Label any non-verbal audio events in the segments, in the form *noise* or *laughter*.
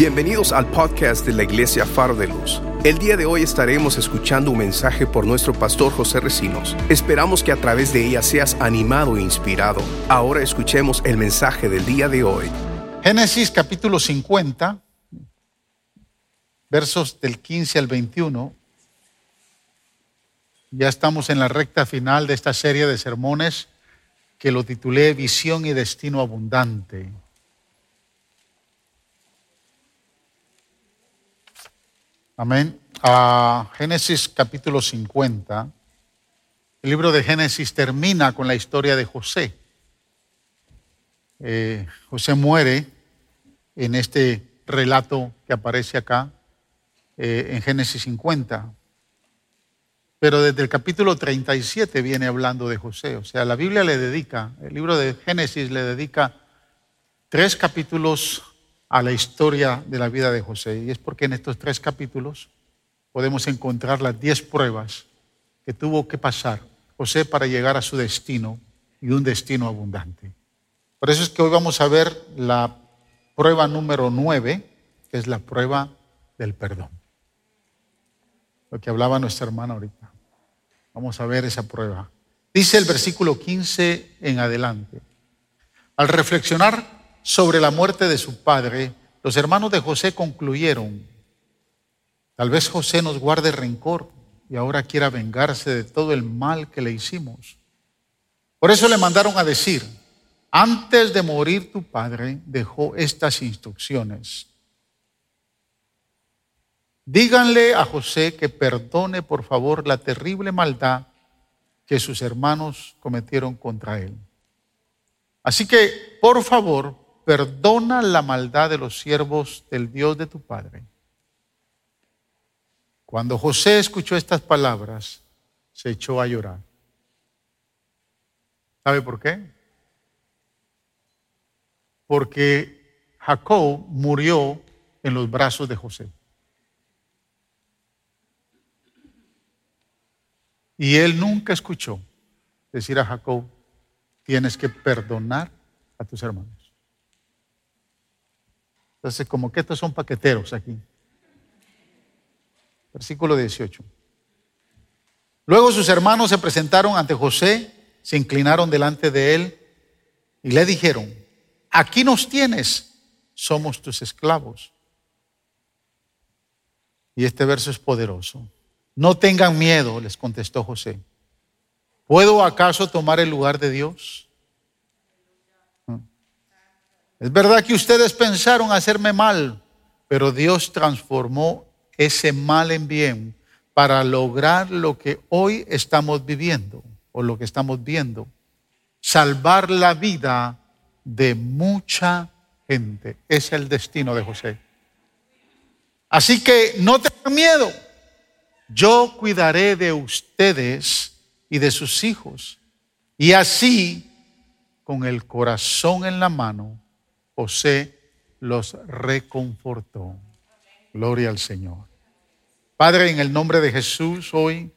Bienvenidos al podcast de la Iglesia Faro de Luz. El día de hoy estaremos escuchando un mensaje por nuestro pastor José Recinos. Esperamos que a través de ella seas animado e inspirado. Ahora escuchemos el mensaje del día de hoy. Génesis capítulo 50, versos del 15 al 21. Ya estamos en la recta final de esta serie de sermones que lo titulé Visión y Destino Abundante. Amén. A Génesis capítulo 50. El libro de Génesis termina con la historia de José. Eh, José muere en este relato que aparece acá eh, en Génesis 50. Pero desde el capítulo 37 viene hablando de José. O sea, la Biblia le dedica, el libro de Génesis le dedica tres capítulos a la historia de la vida de José. Y es porque en estos tres capítulos podemos encontrar las diez pruebas que tuvo que pasar José para llegar a su destino y un destino abundante. Por eso es que hoy vamos a ver la prueba número nueve, que es la prueba del perdón. Lo que hablaba nuestra hermana ahorita. Vamos a ver esa prueba. Dice el versículo 15 en adelante. Al reflexionar sobre la muerte de su padre, los hermanos de José concluyeron, tal vez José nos guarde rencor y ahora quiera vengarse de todo el mal que le hicimos. Por eso le mandaron a decir, antes de morir tu padre dejó estas instrucciones. Díganle a José que perdone por favor la terrible maldad que sus hermanos cometieron contra él. Así que, por favor, perdona la maldad de los siervos del Dios de tu Padre. Cuando José escuchó estas palabras, se echó a llorar. ¿Sabe por qué? Porque Jacob murió en los brazos de José. Y él nunca escuchó decir a Jacob, tienes que perdonar a tus hermanos. Entonces, como que estos son paqueteros aquí. Versículo 18. Luego sus hermanos se presentaron ante José, se inclinaron delante de él y le dijeron, aquí nos tienes, somos tus esclavos. Y este verso es poderoso. No tengan miedo, les contestó José. ¿Puedo acaso tomar el lugar de Dios? Es verdad que ustedes pensaron hacerme mal, pero Dios transformó ese mal en bien para lograr lo que hoy estamos viviendo o lo que estamos viendo. Salvar la vida de mucha gente. Es el destino de José. Así que no tengan miedo. Yo cuidaré de ustedes y de sus hijos. Y así, con el corazón en la mano, José los reconfortó. Gloria al Señor. Padre, en el nombre de Jesús, hoy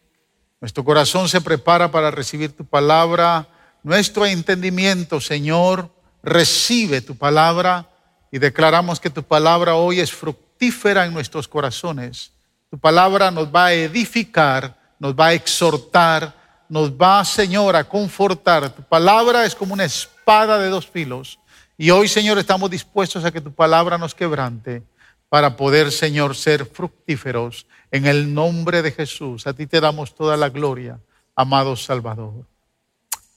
nuestro corazón se prepara para recibir tu palabra. Nuestro entendimiento, Señor, recibe tu palabra y declaramos que tu palabra hoy es fructífera en nuestros corazones. Tu palabra nos va a edificar, nos va a exhortar, nos va, Señor, a confortar. Tu palabra es como una espada de dos filos y hoy, Señor, estamos dispuestos a que tu palabra nos quebrante para poder, Señor, ser fructíferos en el nombre de Jesús. A ti te damos toda la gloria, amado Salvador.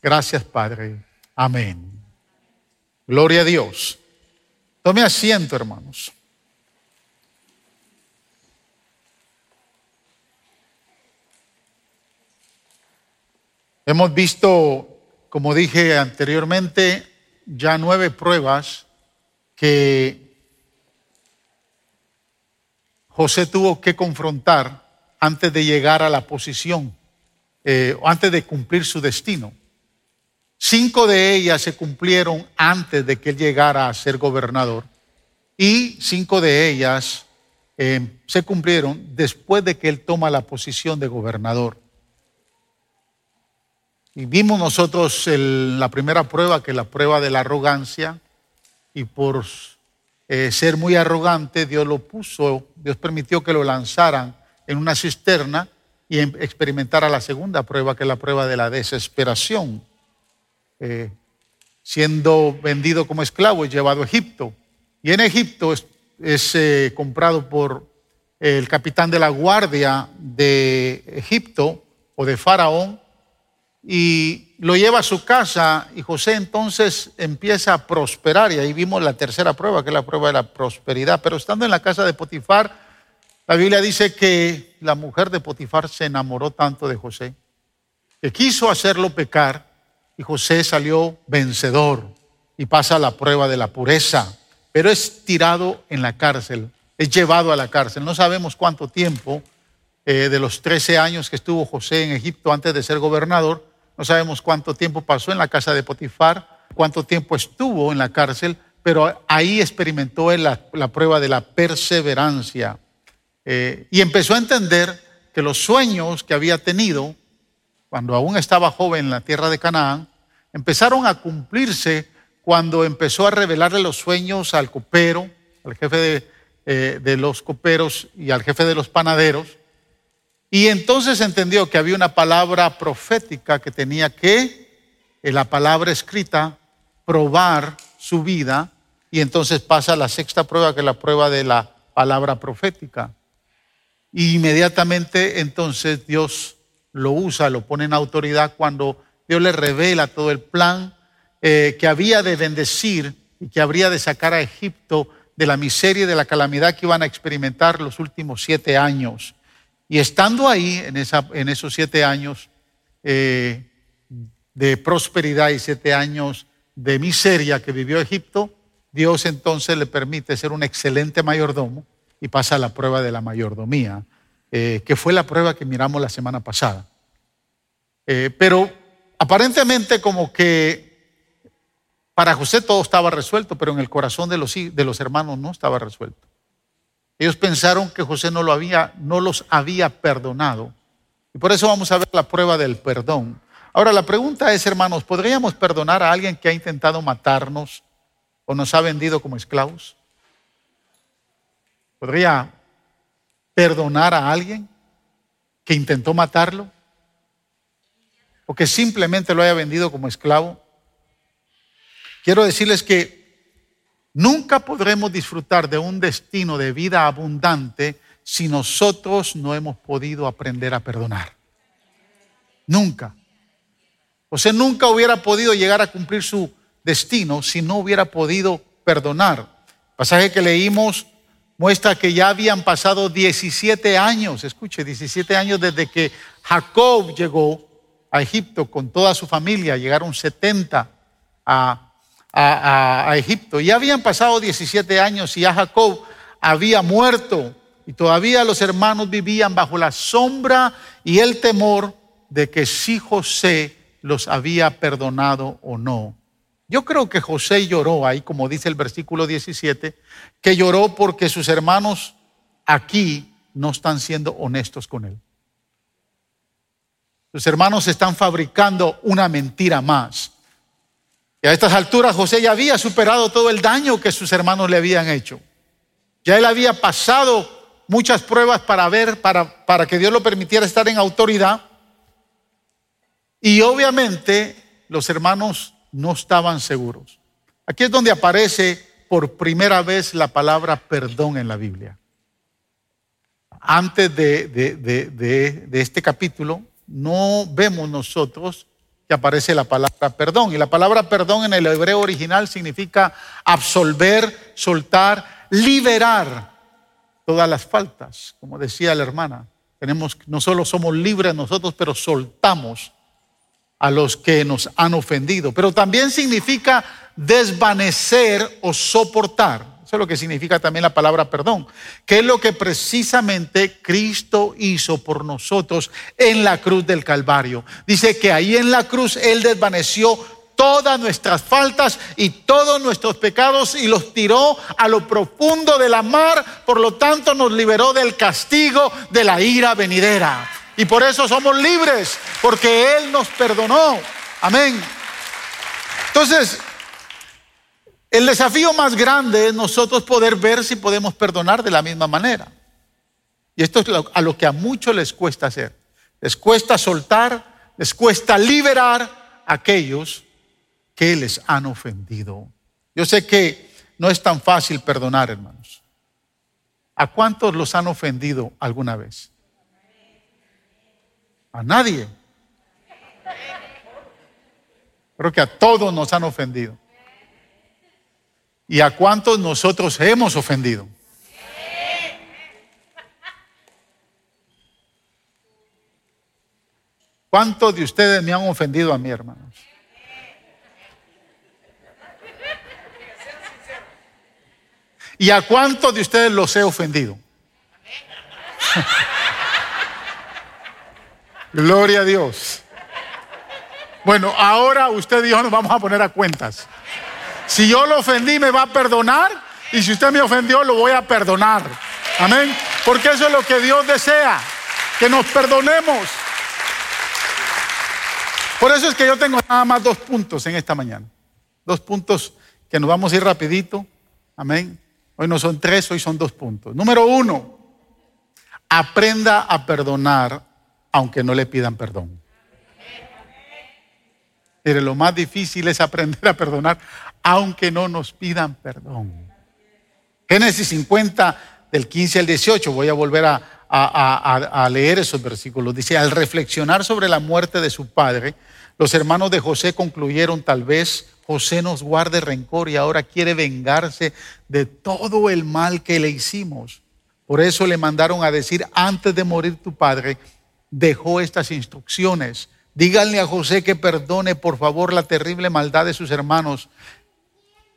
Gracias, Padre. Amén. Gloria a Dios. Tome asiento, hermanos. Hemos visto, como dije anteriormente, ya nueve pruebas que José tuvo que confrontar antes de llegar a la posición, eh, antes de cumplir su destino. Cinco de ellas se cumplieron antes de que él llegara a ser gobernador y cinco de ellas eh, se cumplieron después de que él toma la posición de gobernador. Y vimos nosotros la primera prueba, que es la prueba de la arrogancia, y por eh, ser muy arrogante, Dios lo puso, Dios permitió que lo lanzaran en una cisterna y em, experimentara la segunda prueba, que es la prueba de la desesperación. Eh, siendo vendido como esclavo y llevado a Egipto. Y en Egipto es, eh, comprado por el capitán de la guardia de Egipto o de Faraón y lo lleva a su casa y José entonces empieza a prosperar y ahí vimos la tercera prueba, que es la prueba de la prosperidad. Pero estando en la casa de Potifar, la Biblia dice que la mujer de Potifar se enamoró tanto de José que quiso hacerlo pecar y José salió vencedor y pasa la prueba de la pureza, pero es tirado en la cárcel, es llevado a la cárcel. No sabemos cuánto tiempo eh, de los 13 años que estuvo José en Egipto antes de ser gobernador, no sabemos cuánto tiempo pasó en la casa de Potifar, cuánto tiempo estuvo en la cárcel, pero ahí experimentó la, prueba de la perseverancia. Eh, y empezó a entender que los sueños que había tenido cuando aún estaba joven en la tierra de Canaán, empezaron a cumplirse cuando empezó a revelarle los sueños al copero, al jefe de, eh, de los coperos y al jefe de los panaderos, y entonces entendió que había una palabra profética que tenía que, en la palabra escrita, probar su vida. Y entonces pasa la sexta prueba, que es la prueba de la palabra profética. Y inmediatamente entonces Dios lo usa, lo pone en autoridad cuando Dios le revela todo el plan eh, que había de bendecir y que habría de sacar a Egipto de la miseria y de la calamidad que iban a experimentar los últimos siete años. Y estando ahí, en, esos siete años eh, de prosperidad y siete años de miseria que vivió Egipto, Dios entonces le permite ser un excelente mayordomo y pasa a la prueba de la mayordomía, eh, que fue la prueba que miramos la semana pasada. Eh, pero aparentemente como que para José todo estaba resuelto, pero en el corazón de los hermanos no estaba resuelto. Ellos pensaron que José no, lo había, no los había perdonado. Y por eso vamos a ver la prueba del perdón. Ahora la pregunta es, hermanos, ¿podríamos perdonar a alguien que ha intentado matarnos o nos ha vendido como esclavos? ¿Podría perdonar a alguien que intentó matarlo? ¿O que simplemente lo haya vendido como esclavo? Quiero decirles que Nunca podremos disfrutar de un destino de vida abundante si nosotros no hemos podido aprender a perdonar. Nunca. Sea, nunca hubiera podido llegar a cumplir su destino si no hubiera podido perdonar. El pasaje que leímos muestra que ya habían pasado 17 años, escuche, 17 años desde que Jacob llegó a Egipto con toda su familia, llegaron 70 a a, Egipto. Ya habían pasado 17 años y ya Jacob había muerto y todavía los hermanos vivían bajo la sombra y el temor de que si José los había perdonado o no. Yo creo que José lloró ahí, como dice el versículo 17, que lloró porque sus hermanos aquí no están siendo honestos con él. Sus hermanos están fabricando una mentira más. Y a estas alturas José ya había superado todo el daño que sus hermanos le habían hecho. Ya él había pasado muchas pruebas para ver, para, para que Dios lo permitiera estar en autoridad. Y obviamente los hermanos no estaban seguros. Aquí es donde aparece por primera vez la palabra perdón en la Biblia. Antes de, de este capítulo, no vemos nosotros que aparece la palabra perdón. Y la palabra perdón en el hebreo original significa absolver, soltar, liberar todas las faltas, como decía la hermana. Tenemos, no solo somos libres nosotros, pero soltamos a los que nos han ofendido. Pero también significa desvanecer o soportar. Eso es lo que significa también la palabra perdón, que es lo que precisamente Cristo hizo por nosotros en la cruz del Calvario. Dice que ahí en la cruz Él desvaneció todas nuestras faltas y todos nuestros pecados y los tiró a lo profundo de la mar, por lo tanto nos liberó del castigo de la ira venidera. Y por eso somos libres, porque Él nos perdonó. Amén. Entonces, El desafío más grande es nosotros poder ver si podemos perdonar de la misma manera. Y esto es a lo que a muchos les cuesta hacer. Les cuesta soltar, les cuesta liberar a aquellos que les han ofendido. Yo sé que no es tan fácil perdonar, hermanos. ¿A cuántos los han ofendido alguna vez? A nadie. Creo que a todos nos han ofendido. ¿Y a cuántos nosotros hemos ofendido? ¿Cuántos de ustedes me han ofendido a mí, hermanos? ¿Y a cuántos de ustedes los he ofendido? Gloria a Dios. Bueno, ahora usted y yo nos vamos a poner a cuentas. Si yo lo ofendí, me va a perdonar. Y si usted me ofendió, lo voy a perdonar. Amén. Porque eso es lo que Dios desea. Que nos perdonemos. Por eso es que yo tengo nada más dos puntos en esta mañana. Dos puntos que nos vamos a ir rapidito. Amén. Hoy no son tres, hoy son dos puntos. Número uno, aprenda a perdonar aunque no le pidan perdón. Lo más difícil es aprender a perdonar aunque no nos pidan perdón. Génesis 50, del 15 al 18, voy a volver a, a, leer esos versículos. Dice, al reflexionar sobre la muerte de su padre, los hermanos de José concluyeron tal vez José nos guarde rencor y ahora quiere vengarse de todo el mal que le hicimos. Por eso le mandaron a decir, antes de morir tu padre, dejó estas instrucciones. Díganle a José que perdone por favor la terrible maldad de sus hermanos,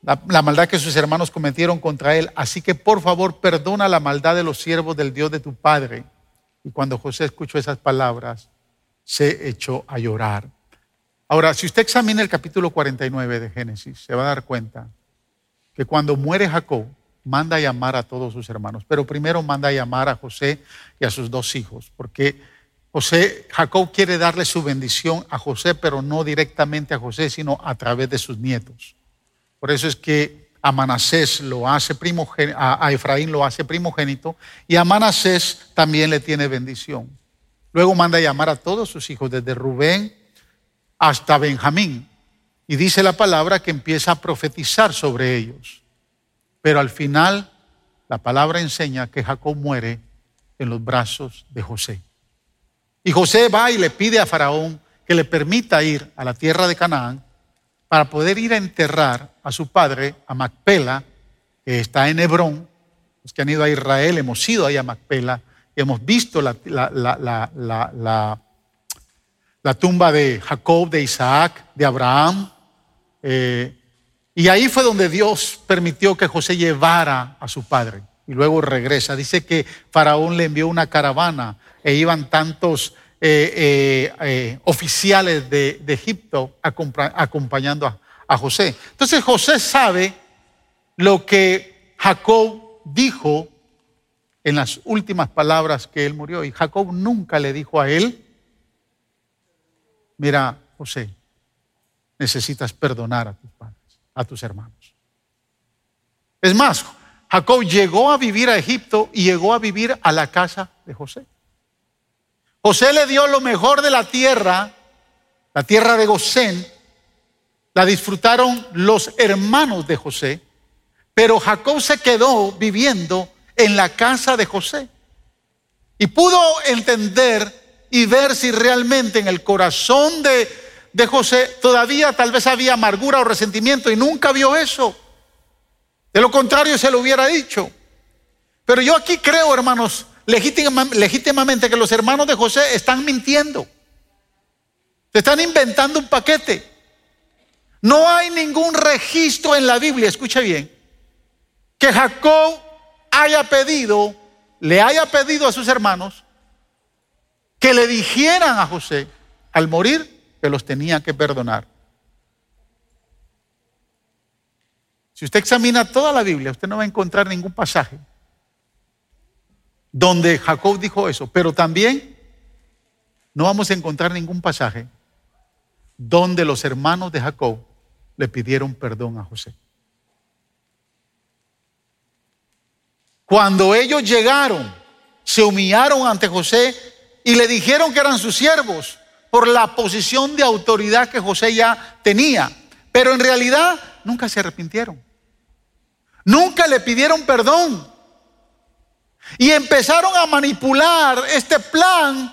la, la, maldad que sus hermanos cometieron contra él. Así que por favor perdona la maldad de los siervos del Dios de tu padre. Y cuando José escuchó esas palabras, se echó a llorar. Ahora, si usted examina el capítulo 49 de Génesis, se va a dar cuenta que cuando muere Jacob, manda a llamar a todos sus hermanos, pero primero manda a llamar a José y a sus dos hijos, porque José, Jacob quiere darle su bendición a José, pero no directamente a José, sino a través de sus nietos. Por eso es que a Manasés lo hace primogénito, a Efraín lo hace primogénito, y a Manasés también le tiene bendición. Luego manda a llamar a todos sus hijos, desde Rubén hasta Benjamín. Y dice la palabra que empieza a profetizar sobre ellos. Pero al final la palabra enseña que Jacob muere en los brazos de José. Y José va y le pide a Faraón que le permita ir a la tierra de Canaán para poder ir a enterrar a su padre, a Macpela, que está en Hebrón. Los que han ido a Israel hemos ido ahí a Macpela y hemos visto la, tumba de Jacob, de Isaac, de Abraham. Eh, y ahí fue donde Dios permitió que José llevara a su padre y luego regresa. Dice que Faraón le envió una caravana e iban tantos eh, eh, oficiales de, Egipto acompañando a, a José. Entonces José sabe lo que Jacob dijo en las últimas palabras que él murió. Y Jacob nunca le dijo a él, mira, José, necesitas perdonar a tus padres, a tus hermanos. Es más, Jacob llegó a vivir a Egipto y llegó a vivir a la casa de José. José le dio lo mejor de la tierra, la tierra de Gosén, la disfrutaron los hermanos de José, pero Jacob se quedó viviendo en la casa de José y pudo entender y ver si realmente en el corazón de, de José todavía tal vez había amargura o resentimiento y nunca vio eso. De lo contrario se lo hubiera dicho. Pero yo aquí creo, hermanos, legítimamente que los hermanos de José están mintiendo. Se están inventando un paquete. No hay ningún registro en la Biblia, escucha bien, que Jacob haya pedido, le haya pedido a sus hermanos que le dijeran a José al morir que los tenía que perdonar. Si usted examina toda la Biblia, usted no va a encontrar ningún pasaje donde Jacob dijo eso, pero también no vamos a encontrar ningún pasaje donde los hermanos de Jacob le pidieron perdón a José. Cuando ellos llegaron, se humillaron ante José y le dijeron que eran sus siervos por la posición de autoridad que José ya tenía. Pero en realidad nunca se arrepintieron. Nunca le pidieron perdón. Y empezaron a manipular este plan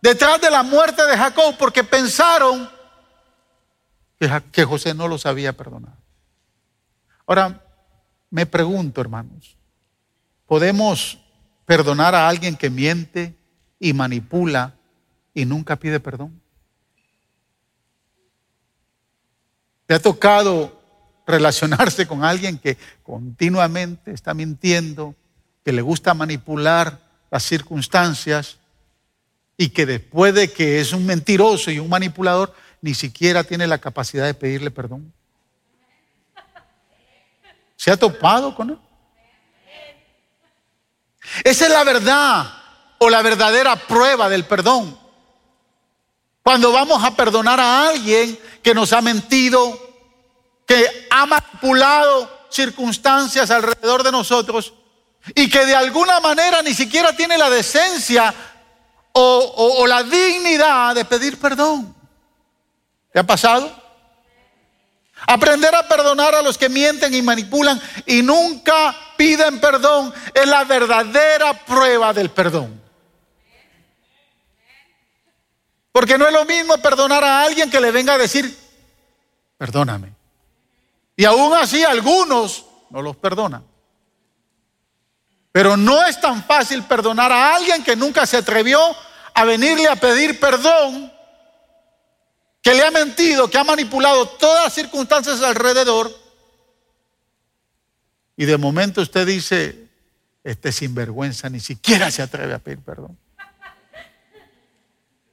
detrás de la muerte de Jacob porque pensaron que, José no los había perdonado. Ahora, me pregunto, hermanos, ¿podemos perdonar a alguien que miente y manipula y nunca pide perdón? ¿Te ha tocado relacionarse con alguien que continuamente está mintiendo, que le gusta manipular las circunstancias y que después de que es un mentiroso y un manipulador, ni siquiera tiene la capacidad de pedirle perdón? ¿Se ha topado con él? Esa es la verdad o la verdadera prueba del perdón. Cuando vamos a perdonar a alguien que nos ha mentido, que ha manipulado circunstancias alrededor de nosotros y que de alguna manera ni siquiera tiene la decencia o, la dignidad de pedir perdón. ¿Te ha pasado? Aprender a perdonar a los que mienten y manipulan y nunca piden perdón es la verdadera prueba del perdón. Porque no es lo mismo perdonar a alguien que le venga a decir, perdóname. Y aún así algunos no los perdonan. Pero no es tan fácil perdonar a alguien que nunca se atrevió a venirle a pedir perdón, que le ha mentido, que ha manipulado todas las circunstancias alrededor. Y de momento usted dice, este sinvergüenza ni siquiera se atreve a pedir perdón.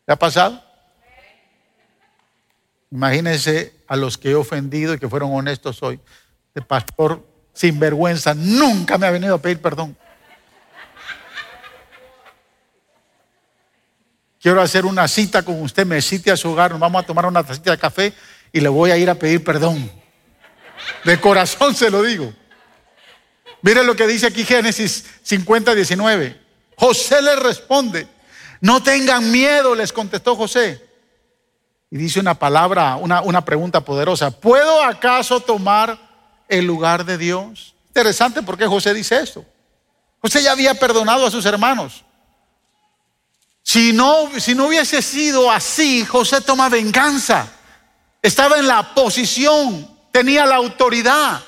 ¿Le ha pasado? Imagínense a los que he ofendido y que fueron honestos hoy. De pastor sinvergüenza nunca me ha venido a pedir perdón. Quiero hacer una cita con usted, me cite a su hogar, nos vamos a tomar una tacita de café y le voy a ir a pedir perdón. De corazón se lo digo. Miren lo que dice aquí Génesis 50, 19. José le responde, no tengan miedo, les contestó José. Y dice una palabra, una, una pregunta poderosa. ¿Puedo acaso tomar el lugar de Dios? Interesante porque José dice esto. José ya había perdonado a sus hermanos. Si no, si no hubiese sido así, José toma venganza. Estaba en la posición, tenía la autoridad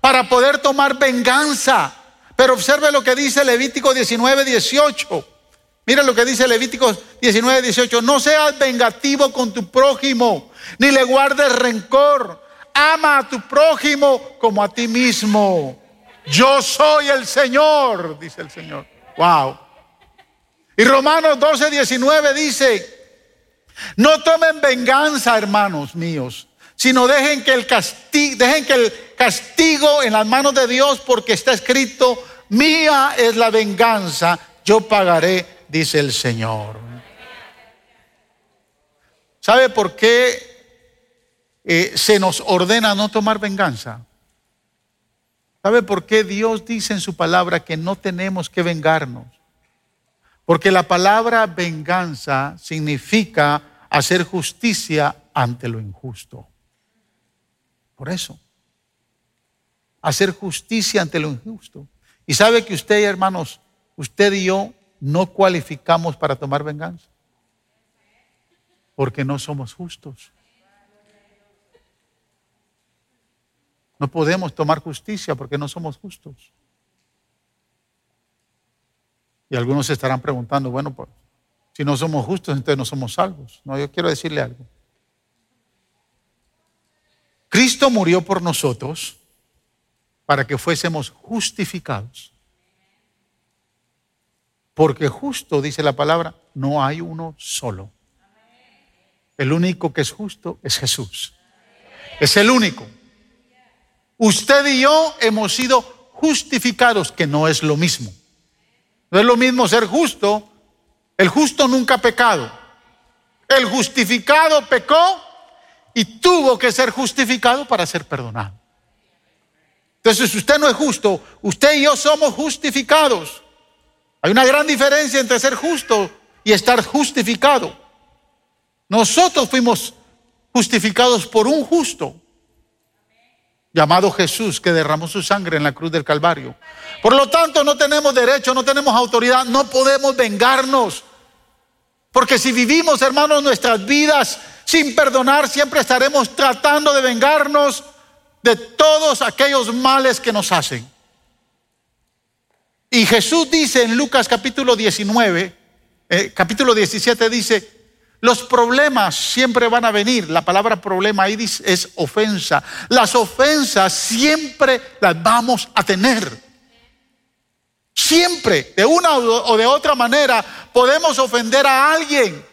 para poder tomar venganza. Pero observe lo que dice Levítico 19, 18. Mira lo que dice Levítico 19, 18. No seas vengativo con tu prójimo, ni le guardes rencor. Ama a tu prójimo como a ti mismo. Yo soy el Señor, dice el Señor. Wow. Y Romanos 12, 19 dice, no tomen venganza, hermanos míos, sino dejen que el castigo, dejen que el castigo en las manos de Dios, porque está escrito, mía es la venganza, yo pagaré, dice el Señor. ¿Sabe por qué eh, se nos ordena no tomar venganza? ¿Sabe por qué Dios dice en su palabra que no tenemos que vengarnos? Porque la palabra venganza significa hacer justicia ante lo injusto. Por eso, hacer justicia ante lo injusto. Y sabe que usted, hermanos, usted y yo no cualificamos para tomar venganza. Porque no somos justos. No podemos tomar justicia porque no somos justos. Y algunos se estarán preguntando, bueno, pues, si no somos justos, entonces no somos salvos. No, yo quiero decirle algo. Cristo murió por nosotros para que fuésemos justificados. Porque justo, dice la palabra, no hay uno solo. El único que es justo es Jesús. Es el único. Usted y yo hemos sido justificados, que no es lo mismo. No es lo mismo ser justo. El justo nunca ha pecado. El justificado pecó y tuvo que ser justificado para ser perdonado. Entonces, usted no es justo, usted y yo somos justificados. Hay una gran diferencia entre ser justo y estar justificado. Nosotros fuimos justificados por un justo llamado Jesús que derramó su sangre en la cruz del Calvario. Por lo tanto, no tenemos derecho, no tenemos autoridad, no podemos vengarnos. Porque si vivimos, hermanos, nuestras vidas sin perdonar, siempre estaremos tratando de vengarnos de todos aquellos males que nos hacen. Y Jesús dice en Lucas capítulo 19, eh, capítulo 17 dice, los problemas siempre van a venir. La palabra problema ahí es ofensa. Las ofensas siempre las vamos a tener. Siempre, de una o de otra manera, podemos ofender a alguien.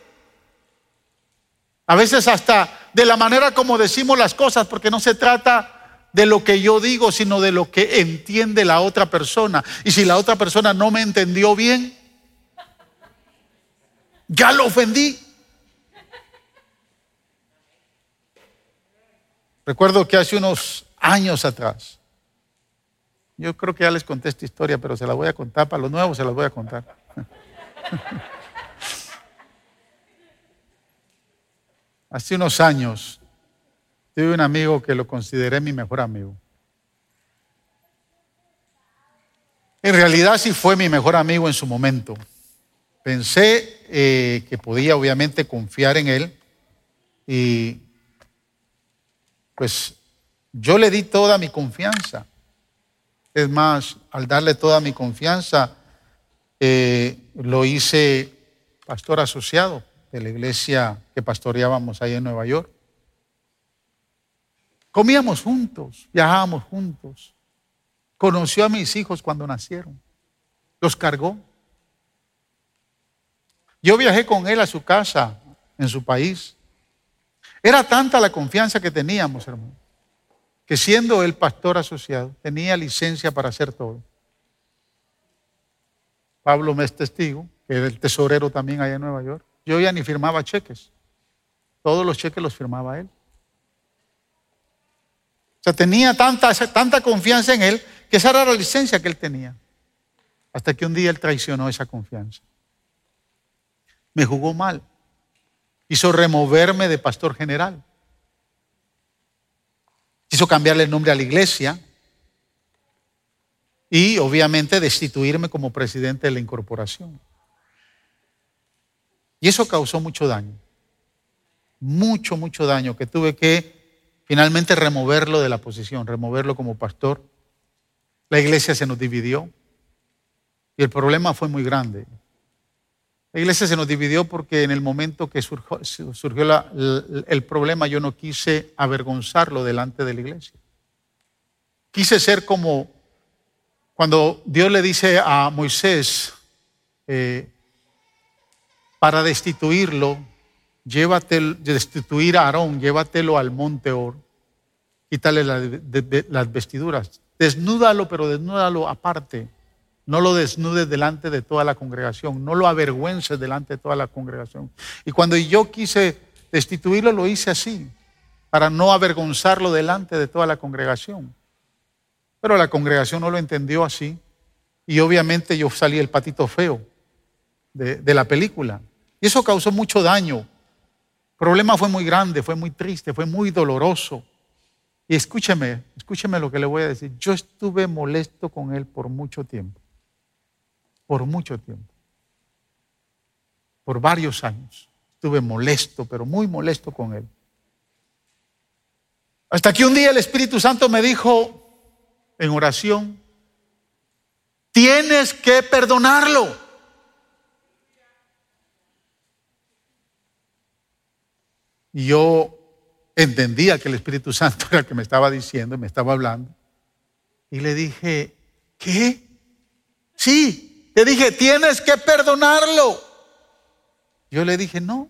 A veces hasta de la manera como decimos las cosas, porque no se trata de lo que yo digo, sino de lo que entiende la otra persona. Y si la otra persona no me entendió bien, ya lo ofendí. Recuerdo que hace unos años atrás, yo creo que ya les conté esta historia, pero se la voy a contar, para los nuevos se las voy a contar. *laughs* hace unos años tuve un amigo que lo consideré mi mejor amigo. En realidad sí fue mi mejor amigo en su momento. Pensé eh, que podía obviamente confiar en él y pues yo le di toda mi confianza. Es más, al darle toda mi confianza, eh, lo hice pastor asociado de la iglesia que pastoreábamos ahí en Nueva York. Comíamos juntos, viajábamos juntos. Conoció a mis hijos cuando nacieron. Los cargó. Yo viajé con él a su casa en su país. Era tanta la confianza que teníamos, hermano, que siendo el pastor asociado, tenía licencia para hacer todo. Pablo me es testigo, que era el tesorero también allá en Nueva York. Yo ya ni firmaba cheques. Todos los cheques los firmaba él. O sea, tenía tanta, tanta confianza en él que esa era la licencia que él tenía. Hasta que un día él traicionó esa confianza. Me jugó mal quiso removerme de pastor general. Quiso cambiarle el nombre a la iglesia y obviamente destituirme como presidente de la incorporación. Y eso causó mucho daño. Mucho, mucho daño que tuve que finalmente removerlo de la posición, removerlo como pastor. La iglesia se nos dividió y el problema fue muy grande. La iglesia se nos dividió porque en el momento que surgió, el problema yo no quise avergonzarlo delante de la iglesia. Quise ser como cuando Dios le dice a Moisés, eh, para destituirlo, llévate, destituir a Aarón, llévatelo al monte Or, quítale las vestiduras, desnúdalo, pero desnúdalo aparte no lo desnudes delante de toda la congregación, no lo avergüences delante de toda la congregación. Y cuando yo quise destituirlo, lo hice así, para no avergonzarlo delante de toda la congregación. Pero la congregación no lo entendió así. Y obviamente yo salí el patito feo de la película. Y eso causó mucho daño. Problema fue muy grande, fue muy triste, fue muy doloroso. Y escúcheme, escúcheme lo que le voy a decir. Yo estuve molesto con él por mucho tiempo por mucho tiempo, por varios años. Estuve molesto, pero muy molesto con él. Hasta que un día el Espíritu Santo me dijo en oración, tienes que perdonarlo. Y yo entendía que el Espíritu Santo era el que me estaba diciendo, me estaba hablando. Y le dije, ¿qué? Sí, le dije, tienes que perdonarlo. Yo le dije, no.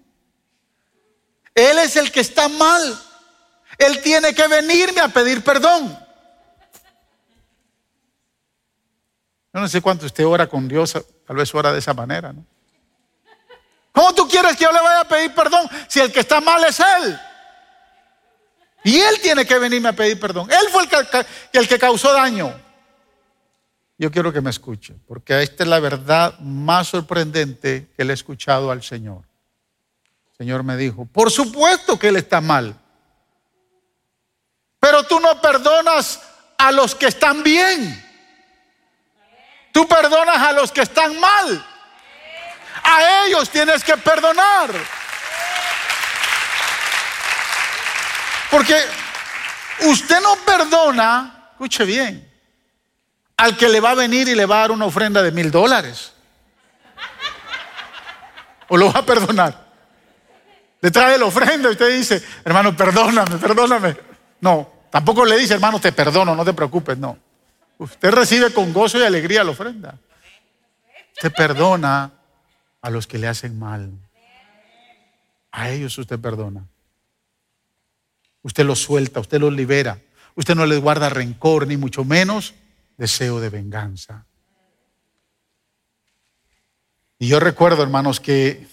Él es el que está mal. Él tiene que venirme a pedir perdón. Yo no sé cuánto usted ora con Dios, tal vez ora de esa manera, ¿no? ¿Cómo tú quieres que yo le vaya a pedir perdón si el que está mal es Él? Y Él tiene que venirme a pedir perdón. Él fue el que, el que causó daño. Yo quiero que me escuche, porque esta es la verdad más sorprendente que le he escuchado al Señor. El Señor me dijo, por supuesto que Él está mal, pero tú no perdonas a los que están bien. Tú perdonas a los que están mal. A ellos tienes que perdonar. Porque usted no perdona, escuche bien, al que le va a venir y le va a dar una ofrenda de mil dólares. ¿O lo va a perdonar? Le trae la ofrenda y usted dice, hermano, perdóname, perdóname. No, tampoco le dice, hermano, te perdono, no te preocupes, no. Usted recibe con gozo y alegría la ofrenda. Usted perdona a los que le hacen mal. A ellos usted perdona. Usted los suelta, usted los libera. Usted no les guarda rencor, ni mucho menos deseo de venganza. Y yo recuerdo, hermanos, que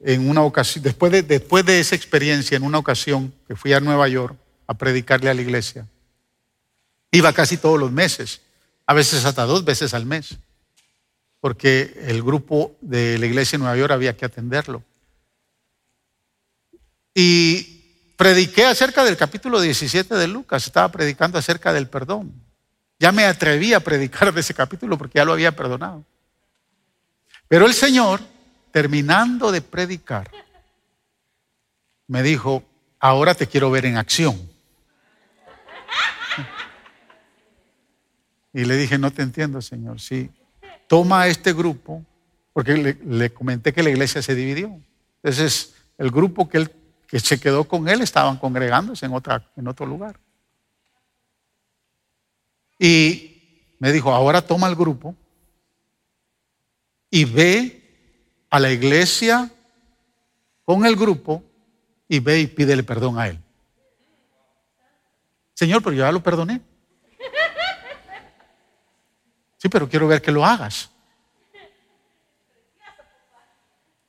en una ocasión, después de, después de esa experiencia, en una ocasión que fui a Nueva York a predicarle a la iglesia, iba casi todos los meses, a veces hasta dos veces al mes, porque el grupo de la iglesia en Nueva York había que atenderlo. Y Prediqué acerca del capítulo 17 de Lucas, estaba predicando acerca del perdón. Ya me atreví a predicar de ese capítulo porque ya lo había perdonado. Pero el Señor, terminando de predicar, me dijo, ahora te quiero ver en acción. Y le dije, no te entiendo, Señor. Sí, toma este grupo, porque le, comenté que la iglesia se dividió. Entonces, el grupo que se quedó con él estaban congregándose en, en otro lugar. Y me dijo, ahora toma el grupo y ve a la iglesia con el grupo y ve y pídele perdón a él. Señor, pero yo ya lo perdoné. Sí, pero quiero ver que lo hagas.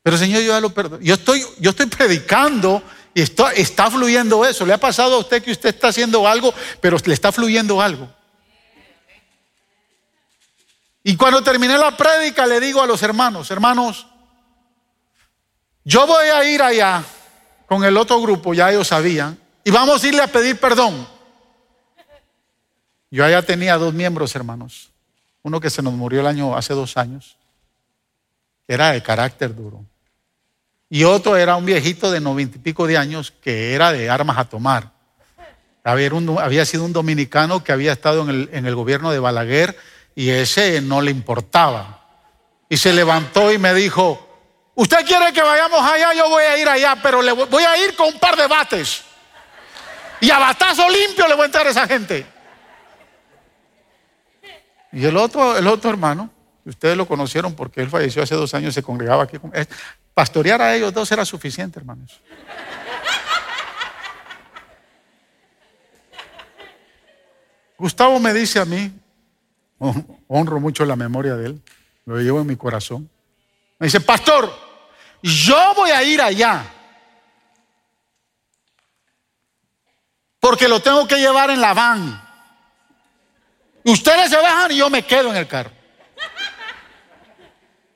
Pero Señor, yo ya lo perdono. Yo estoy, yo estoy predicando y está, está fluyendo eso. ¿Le ha pasado a usted que usted está haciendo algo, pero le está fluyendo algo? Y cuando terminé la prédica le digo a los hermanos, hermanos, yo voy a ir allá con el otro grupo, ya ellos sabían, y vamos a irle a pedir perdón. Yo allá tenía dos miembros, hermanos. Uno que se nos murió el año hace dos años. Era de carácter duro. Y otro era un viejito de noventa y pico de años que era de armas a tomar. Había, sido un dominicano que había estado en el, gobierno de Balaguer y ese no le importaba. Y se levantó y me dijo, usted quiere que vayamos allá, yo voy a ir allá, pero le voy a ir con un par de bates. Y a batazo limpio le voy a entrar a esa gente. Y el otro, el otro hermano, ustedes lo conocieron porque él falleció hace dos años, se congregaba aquí. Pastorear a ellos dos era suficiente, hermanos. Gustavo me dice a mí, honro mucho la memoria de él, lo llevo en mi corazón. Me dice, pastor, yo voy a ir allá. Porque lo tengo que llevar en la van. Ustedes se bajan y yo me quedo en el carro.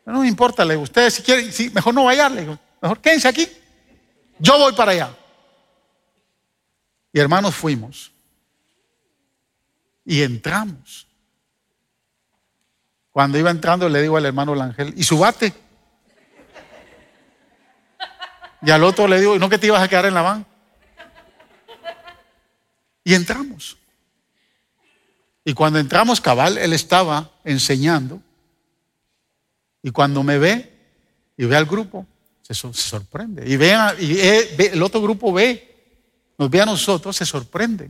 No me importa, le ustedes si quieren, si, mejor no vayan, mejor quédense aquí. Yo voy para allá. Y hermanos, fuimos. Y entramos. Cuando iba entrando, le digo al hermano Ángel, ¿y su bate? Y al otro le digo, ¿y no que te ibas a quedar en la van? Y entramos. Y cuando entramos, cabal, él estaba enseñando y cuando me ve y ve al grupo, se, sorprende. Y, ve, y el otro grupo ve, nos ve a nosotros, se sorprende.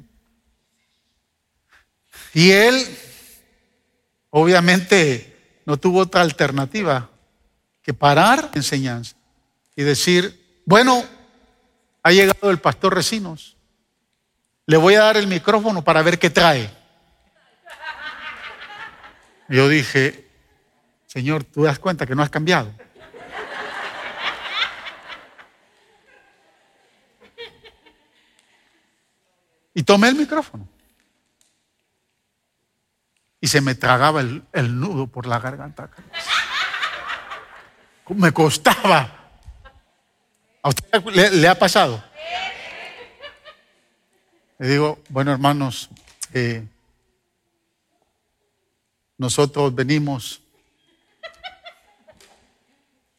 Y él, obviamente, no tuvo otra alternativa que parar la enseñanza y decir, bueno, ha llegado el pastor Recinos, le voy a dar el micrófono para ver qué trae. Yo dije, Señor, tú das cuenta que no has cambiado. Y tomé el micrófono. Y se me tragaba el, el nudo por la garganta. Me costaba. ¿A usted le, ha pasado? Le digo, bueno hermanos, eh, nosotros venimos,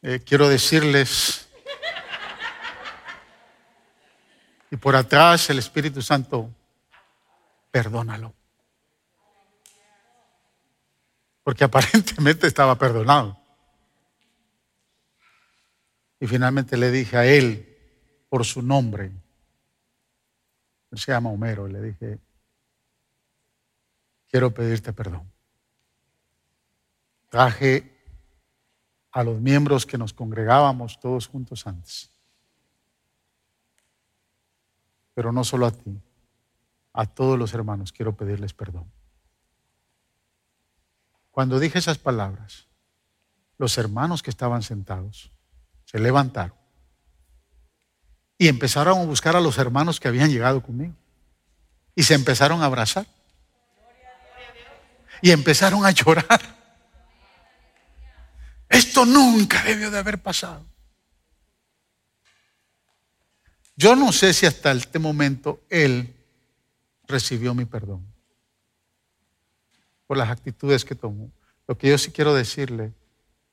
eh, quiero decirles, y por atrás el Espíritu Santo, perdónalo. Porque *laughs* aparentemente estaba perdonado. Y finalmente le dije a él, por su nombre, él se llama Homero, le dije, quiero pedirte perdón. Traje a los miembros que nos congregábamos todos juntos antes. Pero no solo a ti, a todos los hermanos quiero pedirles perdón. Cuando dije esas palabras, los hermanos que estaban sentados se levantaron y empezaron a buscar a los hermanos que habían llegado conmigo. Y se empezaron a abrazar. Y empezaron a llorar. Esto nunca debió de haber pasado. Yo no sé si hasta este momento él recibió mi perdón por las actitudes que tomó. Lo que yo sí quiero decirle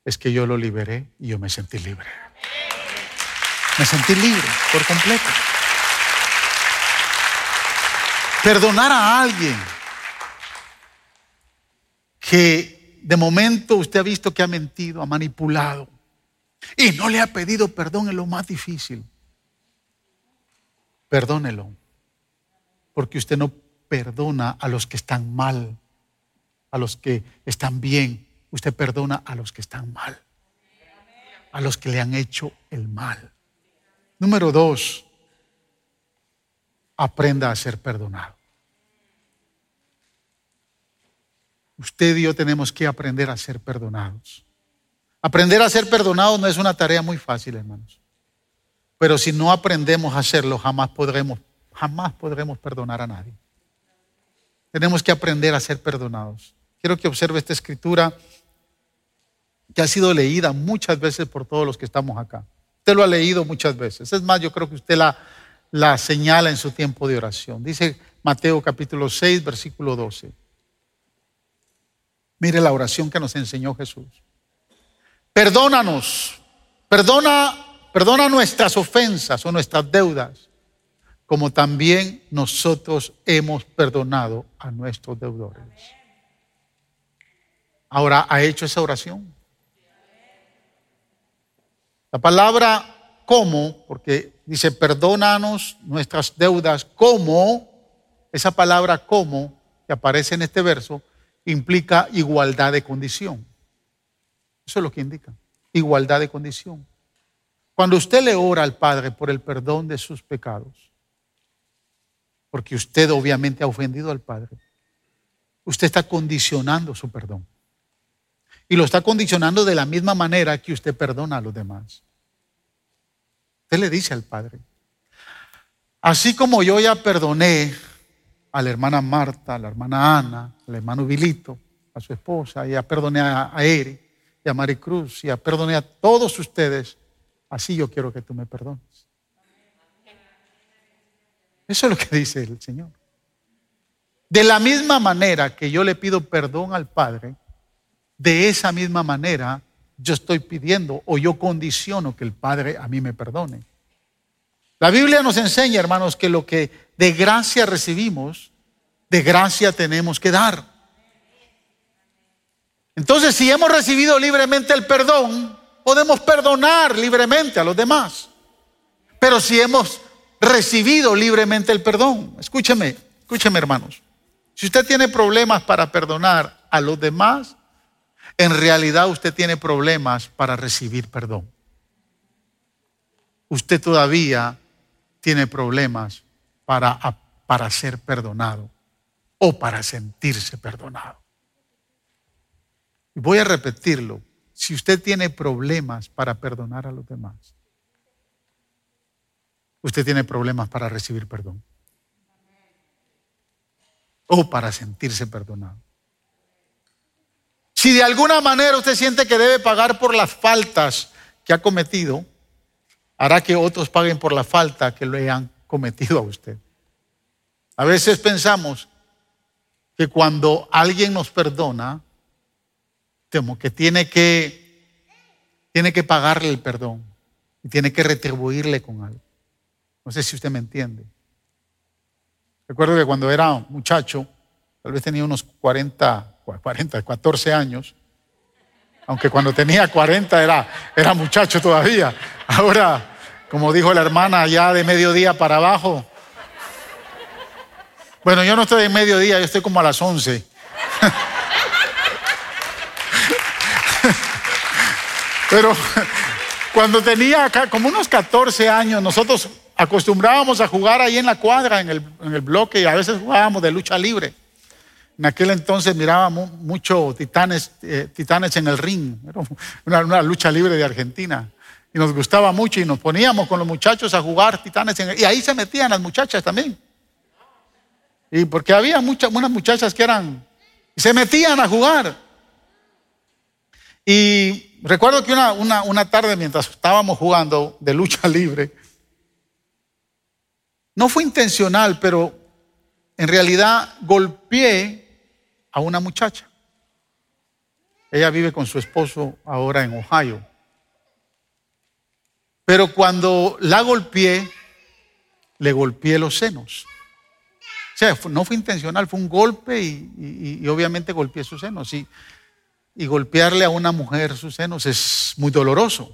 es que yo lo liberé y yo me sentí libre. Me sentí libre por completo. Perdonar a alguien que de momento usted ha visto que ha mentido, ha manipulado y no le ha pedido perdón es lo más difícil. Perdónelo, porque usted no perdona a los que están mal, a los que están bien, usted perdona a los que están mal, a los que le han hecho el mal. Número dos, aprenda a ser perdonado. Usted y yo tenemos que aprender a ser perdonados. Aprender a ser perdonados no es una tarea muy fácil, hermanos. Pero si no aprendemos a hacerlo, jamás podremos, jamás podremos perdonar a nadie. Tenemos que aprender a ser perdonados. Quiero que observe esta escritura que ha sido leída muchas veces por todos los que estamos acá. Usted lo ha leído muchas veces. Es más, yo creo que usted la, la señala en su tiempo de oración. Dice Mateo capítulo 6, versículo 12. Mire la oración que nos enseñó Jesús. Perdónanos, perdona, perdona nuestras ofensas o nuestras deudas, como también nosotros hemos perdonado a nuestros deudores. Ahora, ¿ha hecho esa oración? La palabra como, porque dice perdónanos nuestras deudas como, esa palabra como que aparece en este verso implica igualdad de condición. Eso es lo que indica, igualdad de condición. Cuando usted le ora al Padre por el perdón de sus pecados, porque usted obviamente ha ofendido al Padre, usted está condicionando su perdón. Y lo está condicionando de la misma manera que usted perdona a los demás. Usted le dice al Padre, así como yo ya perdoné a la hermana Marta, a la hermana Ana, al hermano Vilito, a su esposa, y ya perdoné a, Eri, y a Maricruz, y ya perdoné a todos ustedes, así yo quiero que tú me perdones. Eso es lo que dice el Señor. De la misma manera que yo le pido perdón al Padre, de esa misma manera yo estoy pidiendo o yo condiciono que el Padre a mí me perdone. La Biblia nos enseña, hermanos, que lo que de gracia recibimos, de gracia tenemos que dar. Entonces, si hemos recibido libremente el perdón, podemos perdonar libremente a los demás. Pero si hemos recibido libremente el perdón, escúcheme, escúcheme hermanos, si usted tiene problemas para perdonar a los demás, en realidad usted tiene problemas para recibir perdón. Usted todavía tiene problemas para, para ser perdonado o para sentirse perdonado. Y voy a repetirlo. Si usted tiene problemas para perdonar a los demás, usted tiene problemas para recibir perdón. o para sentirse perdonado. Si de alguna manera usted siente que debe pagar por las faltas que ha cometido, hará que otros paguen por la falta que le han cometido a usted. A veces pensamos que cuando alguien nos perdona, temo que tiene que, tiene que pagarle el perdón y tiene que retribuirle con algo. No sé si usted me entiende. Recuerdo que cuando era muchacho, tal vez tenía unos 40, 40, 14 años, aunque cuando tenía 40 era, era muchacho todavía. Ahora, como dijo la hermana, ya de mediodía para abajo. Bueno, yo no estoy de mediodía, yo estoy como a las 11. Pero cuando tenía como unos 14 años, nosotros acostumbrábamos a jugar ahí en la cuadra, en el, bloque, y a veces jugábamos de lucha libre. En aquel entonces mirábamos mucho titanes, eh, titanes en el ring, era una, lucha libre de Argentina. Y nos gustaba mucho y nos poníamos con los muchachos a jugar titanes en el, y ahí se metían las muchachas también. Y porque había muchas, unas muchachas que eran, se metían a jugar. Y recuerdo que una, una tarde mientras estábamos jugando de lucha *laughs* libre, no fue intencional, pero en realidad golpeé a una muchacha. Ella vive con su esposo ahora en Ohio. Pero cuando la golpeé, le golpeé los senos. O sea, no fue intencional, fue un golpe y, obviamente golpeé sus senos. Y, golpearle a una mujer sus senos es muy doloroso.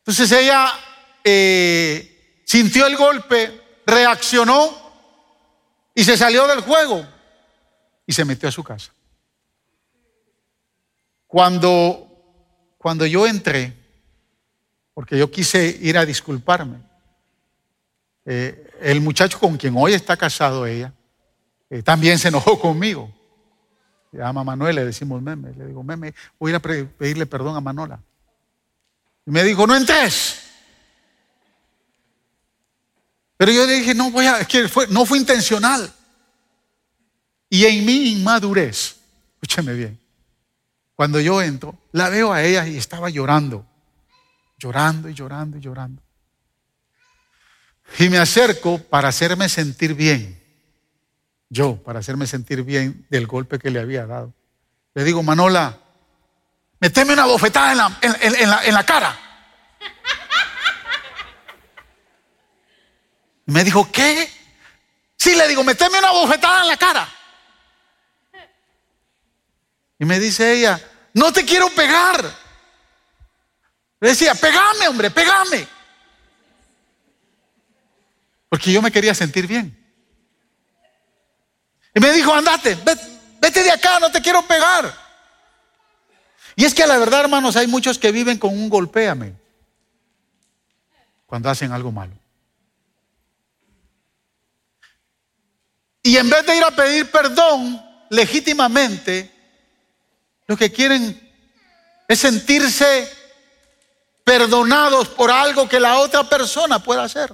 Entonces ella eh, sintió el golpe, reaccionó y se salió del juego y se metió a su casa. Cuando, cuando yo entré, porque yo quise ir a disculparme, eh, el muchacho con quien hoy está casado ella, eh, también se enojó conmigo. Se llama Manuel, le decimos meme. Le digo, meme, voy a ir a pedirle perdón a Manola. Y me dijo, no entres. Pero yo le dije, no voy a, es que no fue intencional. Y en mi inmadurez, escúcheme bien, cuando yo entro, la veo a ella y estaba llorando, llorando y llorando y llorando. Y me acerco para hacerme sentir bien, yo, para hacerme sentir bien del golpe que le había dado. Le digo, Manola, meteme una bofetada en la, en la cara. me dijo, ¿qué? Sí, le digo, meteme una bofetada en la cara. Y me dice ella, no te quiero pegar. Le decía, pegame, hombre, pegame. Porque yo me quería sentir bien. Y me dijo, andate, vete de acá, no te quiero pegar. Y es que a la verdad, hermanos, hay muchos que viven con un golpéame cuando hacen algo malo. Y en vez de ir a pedir perdón legítimamente, lo que quieren es sentirse perdonados por algo que la otra persona pueda hacer.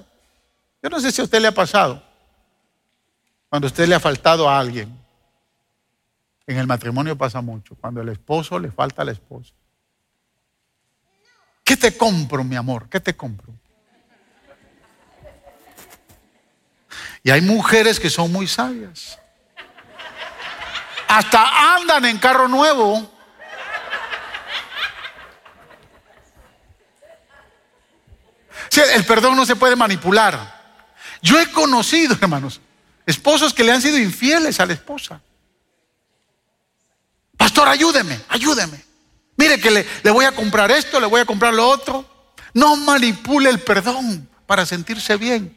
Yo no sé si a usted le ha pasado, cuando usted le ha faltado a alguien. En el matrimonio pasa mucho, cuando el esposo le falta a la esposa. ¿Qué te compro, mi amor? ¿Qué te compro? Y hay mujeres que son muy sabias. Hasta andan en carro nuevo. el perdón no se puede manipular. Yo he conocido, *laughs* hermanos, esposos que le han sido infieles a la esposa. Pastor, ayúdeme, ayúdeme. Mire que le, le voy a comprar esto, le voy a comprar lo otro. No manipule el perdón para sentirse bien.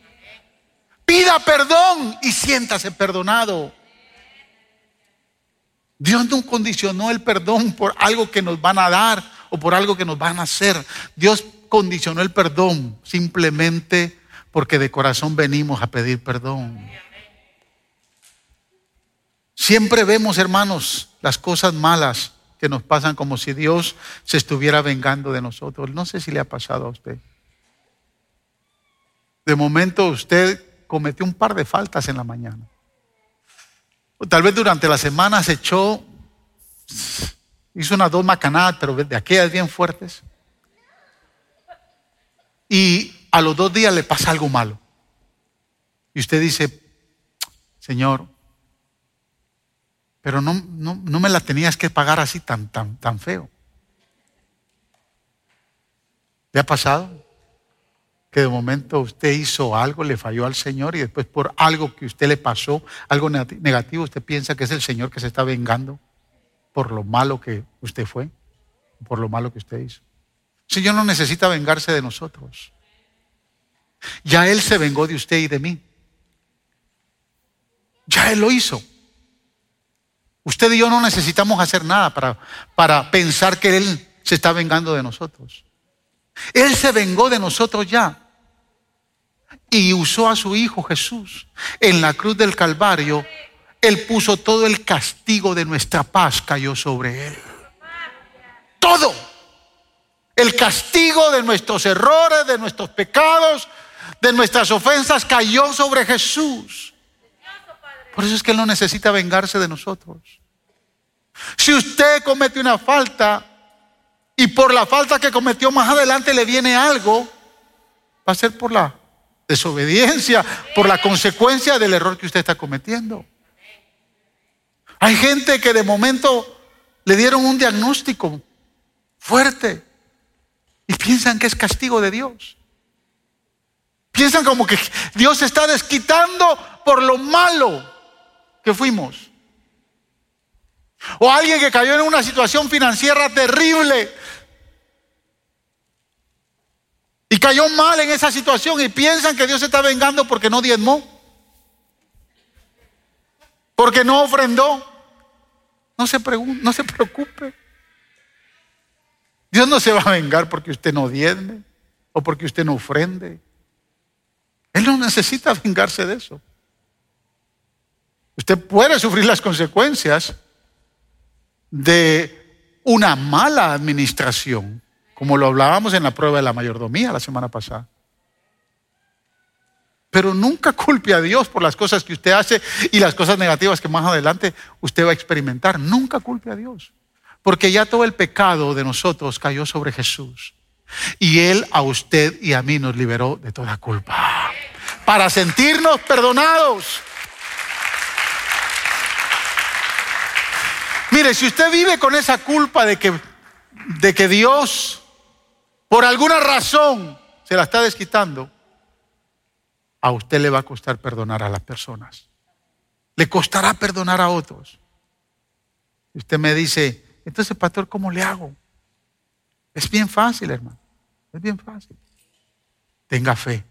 Pida perdón y siéntase perdonado. Dios no condicionó el perdón por algo que nos van a dar o por algo que nos van a hacer. Dios condicionó el perdón simplemente porque de corazón venimos a pedir perdón. Siempre vemos, hermanos, las cosas malas que nos pasan como si Dios se estuviera vengando de nosotros. No sé si le ha pasado a usted. De momento usted cometió un par de faltas en la mañana. O tal vez durante la semana se echó, hizo unas dos macanadas, pero de aquellas bien fuertes. Y a los dos días le pasa algo malo. Y usted dice, Señor, pero no, no, no me la tenías que pagar así tan, tan, tan feo. ¿Le ha pasado? Que de momento usted hizo algo, le falló al Señor y después por algo que usted le pasó, algo negativo, usted piensa que es el Señor que se está vengando por lo malo que usted fue, por lo malo que usted hizo. El Señor no necesita vengarse de nosotros. Ya Él se vengó de usted y de mí. Ya Él lo hizo. Usted y yo no necesitamos hacer nada para, para pensar que Él se está vengando de nosotros. Él se vengó de nosotros ya. Y usó a su Hijo Jesús en la cruz del Calvario. Él puso todo el castigo de nuestra paz, cayó sobre Él. Todo. El castigo de nuestros errores, de nuestros pecados, de nuestras ofensas cayó sobre Jesús. Por eso es que Él no necesita vengarse de nosotros. Si usted comete una falta y por la falta que cometió más adelante le viene algo, va a ser por la desobediencia, por la consecuencia del error que usted está cometiendo. Hay gente que de momento le dieron un diagnóstico fuerte y piensan que es castigo de Dios. Piensan como que Dios está desquitando por lo malo que fuimos. O alguien que cayó en una situación financiera terrible y cayó mal en esa situación y piensan que Dios se está vengando porque no diezmó, porque no ofrendó. No se, no se preocupe. Dios no se va a vengar porque usted no diezme o porque usted no ofrende. Él no necesita vengarse de eso. Usted puede sufrir las consecuencias de una mala administración, como lo hablábamos en la prueba de la mayordomía la semana pasada. Pero nunca culpe a Dios por las cosas que usted hace y las cosas negativas que más adelante usted va a experimentar. Nunca culpe a Dios. Porque ya todo el pecado de nosotros cayó sobre Jesús. Y Él a usted y a mí nos liberó de toda culpa. Para sentirnos perdonados. Mire, si usted vive con esa culpa de que, de que Dios, por alguna razón, se la está desquitando, a usted le va a costar perdonar a las personas. Le costará perdonar a otros. Usted me dice, entonces, pastor, ¿cómo le hago? Es bien fácil, hermano. Es bien fácil. Tenga fe.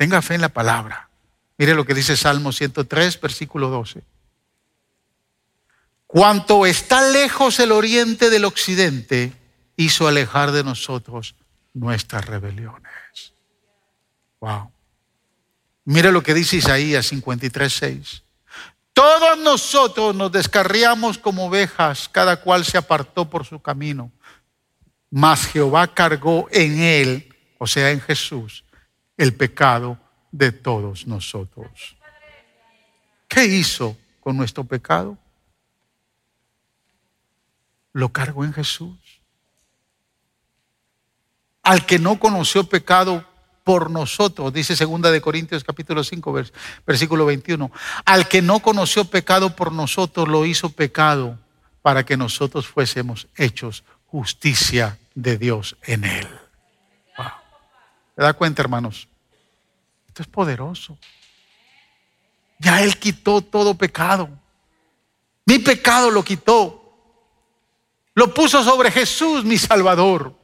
Tenga fe en la palabra. Mire lo que dice Salmo 103, versículo 12. Cuanto está lejos el oriente del occidente, hizo alejar de nosotros nuestras rebeliones. Wow. Mire lo que dice Isaías 53, 6. Todos nosotros nos descarriamos como ovejas, cada cual se apartó por su camino, mas Jehová cargó en él, o sea, en Jesús, el pecado de todos nosotros. ¿Qué hizo con nuestro pecado? lo cargó en Jesús. Al que no conoció pecado por nosotros, dice segunda de Corintios capítulo 5 versículo 21, al que no conoció pecado por nosotros lo hizo pecado para que nosotros fuésemos hechos justicia de Dios en él. ¿Se da cuenta, hermanos? Esto es poderoso. Ya Él quitó todo pecado. Mi pecado lo quitó. Lo puso sobre Jesús, mi Salvador.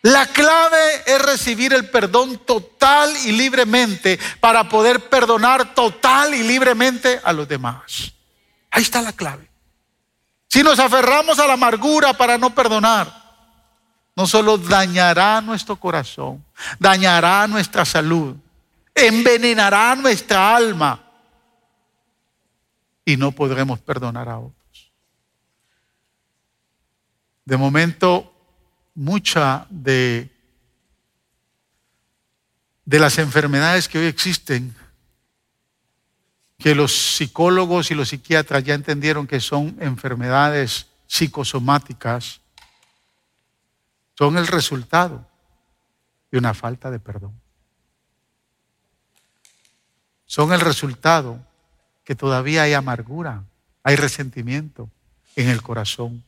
La clave es recibir el perdón total y libremente para poder perdonar total y libremente a los demás. Ahí está la clave. Si nos aferramos a la amargura para no perdonar, no solo dañará nuestro corazón, dañará nuestra salud, envenenará nuestra alma y no podremos perdonar a otros. De momento, mucha de de las enfermedades que hoy existen, que los psicólogos y los psiquiatras ya entendieron que son enfermedades psicosomáticas, son el resultado de una falta de perdón. Son el resultado que todavía hay amargura, hay resentimiento en el corazón.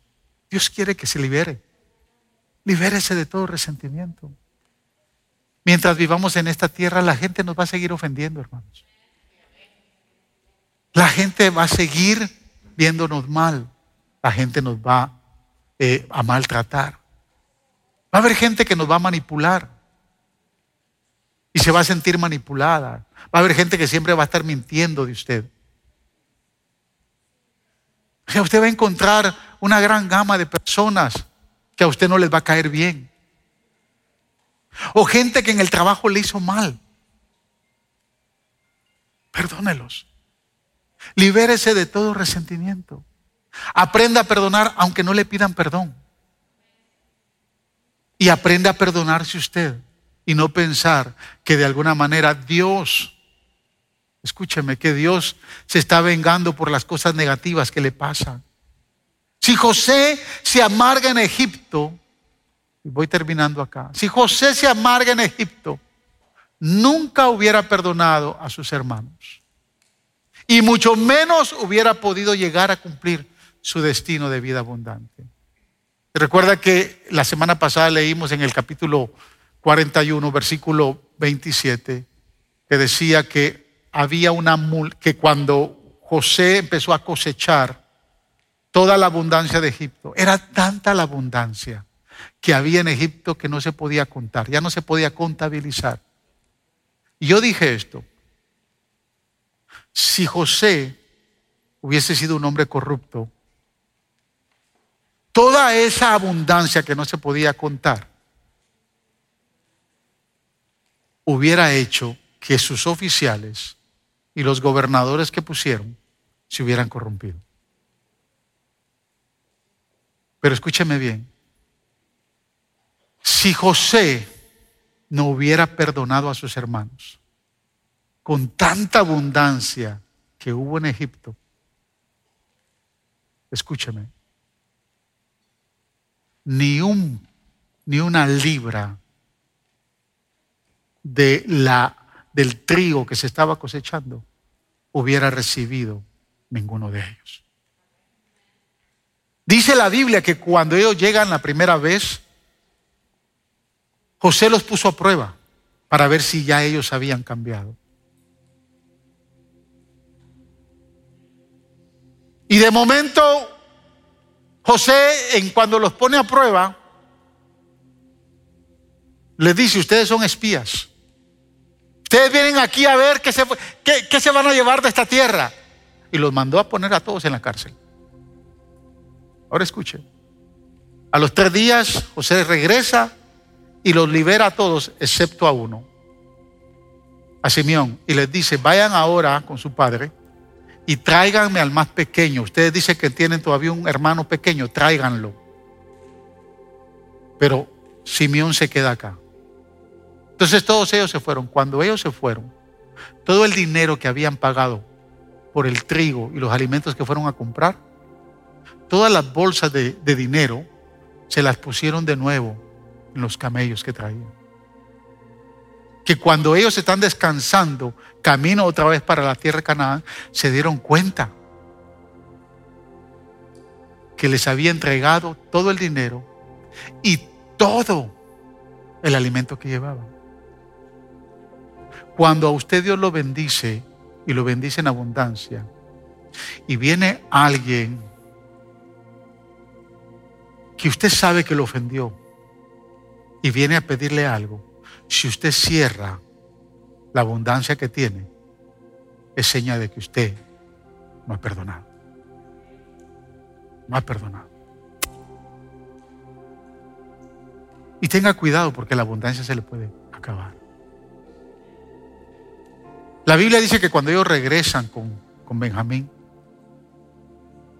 Dios quiere que se libere. Libérese de todo resentimiento. Mientras vivamos en esta tierra, la gente nos va a seguir ofendiendo, hermanos. La gente va a seguir viéndonos mal. La gente nos va eh, a maltratar. Va a haber gente que nos va a manipular y se va a sentir manipulada. Va a haber gente que siempre va a estar mintiendo de usted. O usted va a encontrar una gran gama de personas que a usted no les va a caer bien. O gente que en el trabajo le hizo mal. Perdónelos. Libérese de todo resentimiento. Aprenda a perdonar aunque no le pidan perdón. Y aprenda a perdonarse usted y no pensar que de alguna manera Dios, escúcheme, que Dios se está vengando por las cosas negativas que le pasan. Si José se amarga en Egipto, y voy terminando acá, si José se amarga en Egipto, nunca hubiera perdonado a sus hermanos. Y mucho menos hubiera podido llegar a cumplir su destino de vida abundante. Recuerda que la semana pasada leímos en el capítulo 41, versículo 27, que decía que había una que cuando José empezó a cosechar toda la abundancia de Egipto, era tanta la abundancia que había en Egipto que no se podía contar, ya no se podía contabilizar. Y yo dije esto, si José hubiese sido un hombre corrupto, toda esa abundancia que no se podía contar hubiera hecho que sus oficiales y los gobernadores que pusieron se hubieran corrompido. Pero escúcheme bien, si José no hubiera perdonado a sus hermanos con tanta abundancia que hubo en Egipto, escúcheme, ni, un, ni una libra de la, del trigo que se estaba cosechando hubiera recibido ninguno de ellos. Dice la Biblia que cuando ellos llegan la primera vez, José los puso a prueba para ver si ya ellos habían cambiado. Y de momento José, en cuando los pone a prueba, les dice, ustedes son espías. Ustedes vienen aquí a ver qué se, qué se van a llevar de esta tierra. Y los mandó a poner a todos en la cárcel. Ahora escuchen. A los tres días José regresa y los libera a todos excepto a uno, a Simeón, y les dice, vayan ahora con su padre y tráiganme al más pequeño. Ustedes dicen que tienen todavía un hermano pequeño, tráiganlo. Pero Simeón se queda acá. Entonces todos ellos se fueron. Cuando ellos se fueron, todo el dinero que habían pagado por el trigo y los alimentos que fueron a comprar, todas las bolsas de, dinero se las pusieron de nuevo en los camellos que traían que cuando ellos están descansando, camino otra vez para la tierra de Canaán, se dieron cuenta que les había entregado todo el dinero y todo el alimento que llevaban. Cuando a usted Dios lo bendice y lo bendice en abundancia, y viene alguien que usted sabe que lo ofendió y viene a pedirle algo, si usted cierra la abundancia que tiene, es señal de que usted no ha perdonado. No ha perdonado. Y tenga cuidado porque la abundancia se le puede acabar. La Biblia dice que cuando ellos regresan con, con Benjamín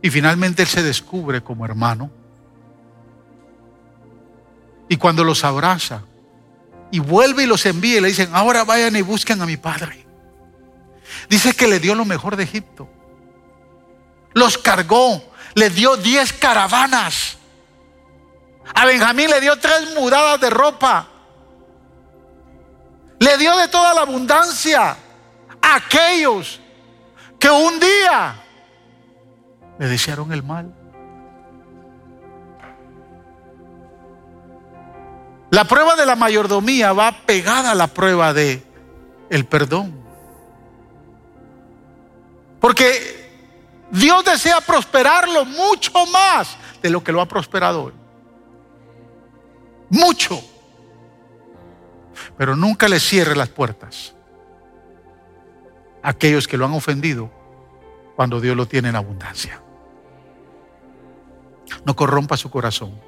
y finalmente él se descubre como hermano y cuando los abraza, y vuelve y los envía le dicen, ahora vayan y busquen a mi padre. Dice que le dio lo mejor de Egipto. Los cargó, le dio diez caravanas. A Benjamín le dio tres mudadas de ropa. Le dio de toda la abundancia aquellos que un día le desearon el mal. La prueba de la mayordomía va pegada a la prueba de el perdón. Porque Dios desea prosperarlo mucho más de lo que lo ha prosperado hoy. Mucho. Pero nunca le cierre las puertas aquellos que lo han ofendido cuando Dios lo tiene en abundancia. No corrompa su corazón.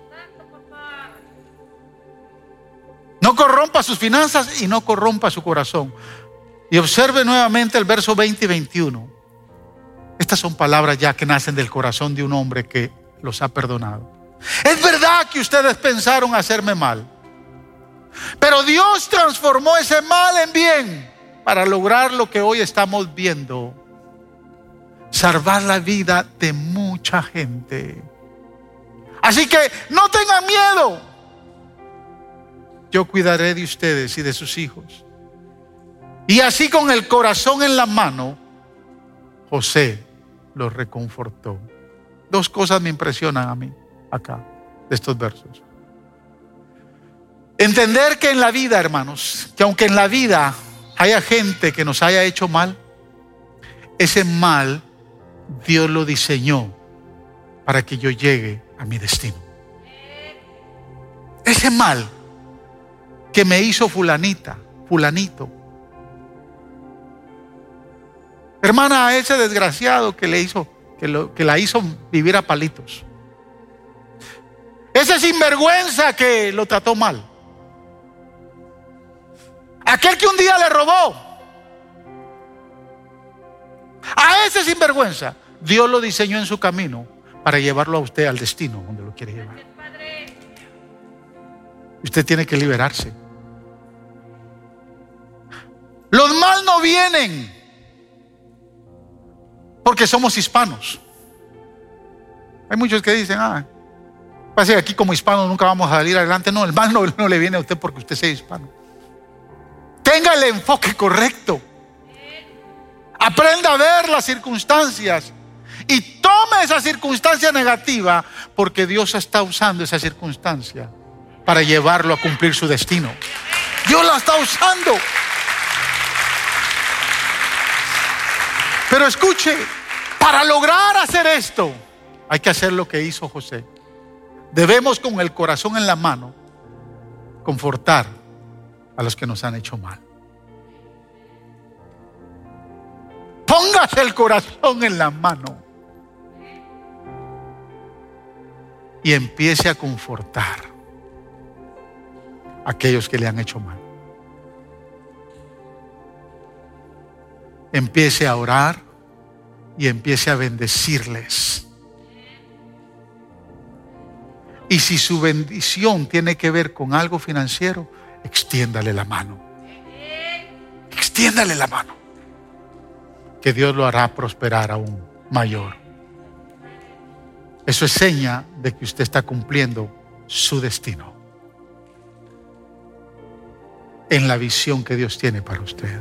No corrompa sus finanzas y no corrompa su corazón. Y observe nuevamente el verso 20 y 21. Estas son palabras ya que nacen del corazón de un hombre que los ha perdonado. Es verdad que ustedes pensaron hacerme mal, pero Dios transformó ese mal en bien para lograr lo que hoy estamos viendo. Salvar la vida de mucha gente. Así que no tengan miedo. Yo cuidaré de ustedes y de sus hijos. Y así con el corazón en la mano, José los reconfortó. Dos cosas me impresionan a mí acá, de estos versos. Entender que en la vida, hermanos, que aunque en la vida haya gente que nos haya hecho mal, ese mal Dios lo diseñó para que yo llegue a mi destino. Ese mal que me hizo fulanita, fulanito. Hermana, ese desgraciado que le hizo, que, que la hizo vivir a palitos. Ese sinvergüenza que lo trató mal. Aquel que un día le robó. A ese sinvergüenza, Dios lo diseñó en su camino para llevarlo a usted al destino donde lo quiere llevar. Usted tiene que liberarse. Los mal no vienen porque somos hispanos. Hay muchos que dicen, ah, pase aquí como hispano nunca vamos a salir adelante. No, el mal no, no le viene a usted porque usted sea hispano. Tenga el enfoque correcto. Aprenda a ver las circunstancias y tome esa circunstancia negativa porque Dios está usando esa circunstancia para llevarlo a cumplir su destino. Dios la está usando. Pero escuche, para lograr hacer esto, hay que hacer lo que hizo José. Debemos con el corazón en la mano confortar a los que nos han hecho mal. Póngase el corazón en la mano y empiece a confortar a aquellos que le han hecho mal. Empiece a orar y empiece a bendecirles. Y si su bendición tiene que ver con algo financiero, extiéndale la mano. Extiéndale la mano. Que Dios lo hará prosperar aún mayor. Eso es seña de que usted está cumpliendo su destino en la visión que Dios tiene para usted.